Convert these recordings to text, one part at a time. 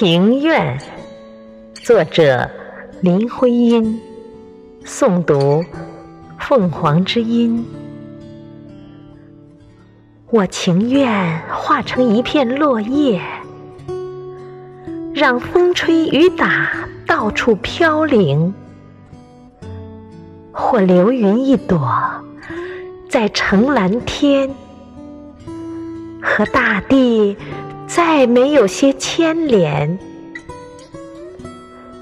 庭院。作者：林徽因。诵读：凤凰之音。我情愿化成一片落叶，让风吹雨打，到处飘零；或流云一朵，在城蓝天，和大地再没有些牵连。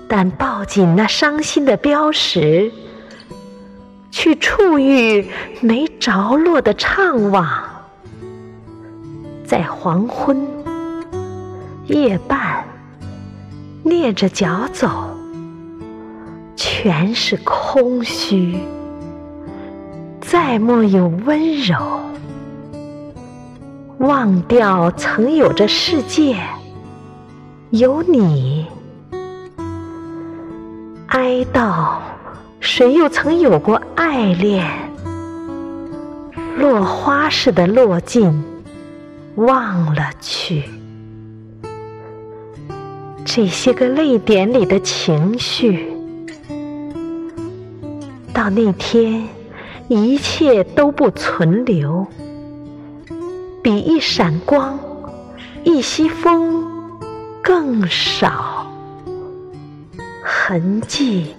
但抱紧那伤心的标识，去触遇没着落的怅惘，在黄昏夜半，蹑着脚走，全是空虚，再莫有温柔，忘掉曾有着世界，有你。哀悼，谁又曾有过爱恋？落花似的落尽，忘了去。这些个泪点里的情绪，到那天，一切都不存留，比一闪光、一息风更少。痕迹，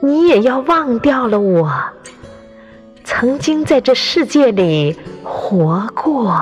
你也要忘掉了我曾经在这世界里活过。